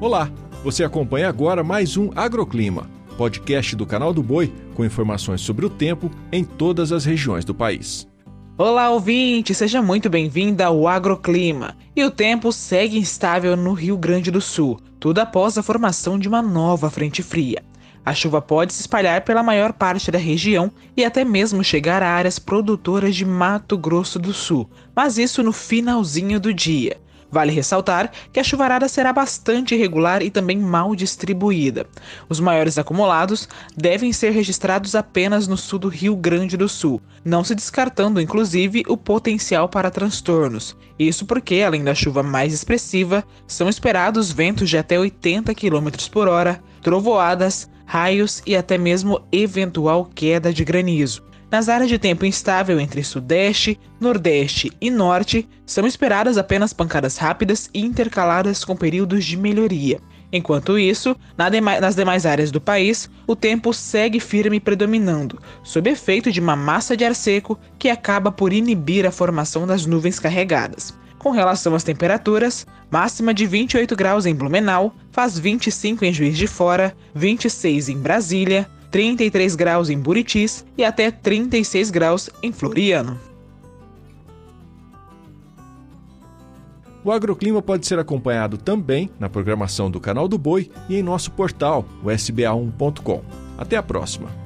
Olá, você acompanha agora mais um Agroclima, podcast do canal do Boi com informações sobre o tempo em todas as regiões do país. Olá, ouvinte, seja muito bem-vindo ao Agroclima. E o tempo segue instável no Rio Grande do Sul, tudo após a formação de uma nova frente fria. A chuva pode se espalhar pela maior parte da região e até mesmo chegar a áreas produtoras de Mato Grosso do Sul, mas isso no finalzinho do dia. Vale ressaltar que a chuvarada será bastante irregular e também mal distribuída. Os maiores acumulados devem ser registrados apenas no sul do Rio Grande do Sul, não se descartando inclusive o potencial para transtornos. Isso porque, além da chuva mais expressiva, são esperados ventos de até 80 km por hora, trovoadas, raios e até mesmo eventual queda de granizo. Nas áreas de tempo instável entre Sudeste, Nordeste e Norte, são esperadas apenas pancadas rápidas e intercaladas com períodos de melhoria. Enquanto isso, nas demais áreas do país, o tempo segue firme predominando, sob efeito de uma massa de ar seco que acaba por inibir a formação das nuvens carregadas. Com relação às temperaturas, máxima de 28 graus em Blumenau, faz 25 em Juiz de Fora, 26 em Brasília, 33 graus em Buritis e até 36 graus em Floriano. O agroclima pode ser acompanhado também na programação do Canal do Boi e em nosso portal, o sba1.com. Até a próxima!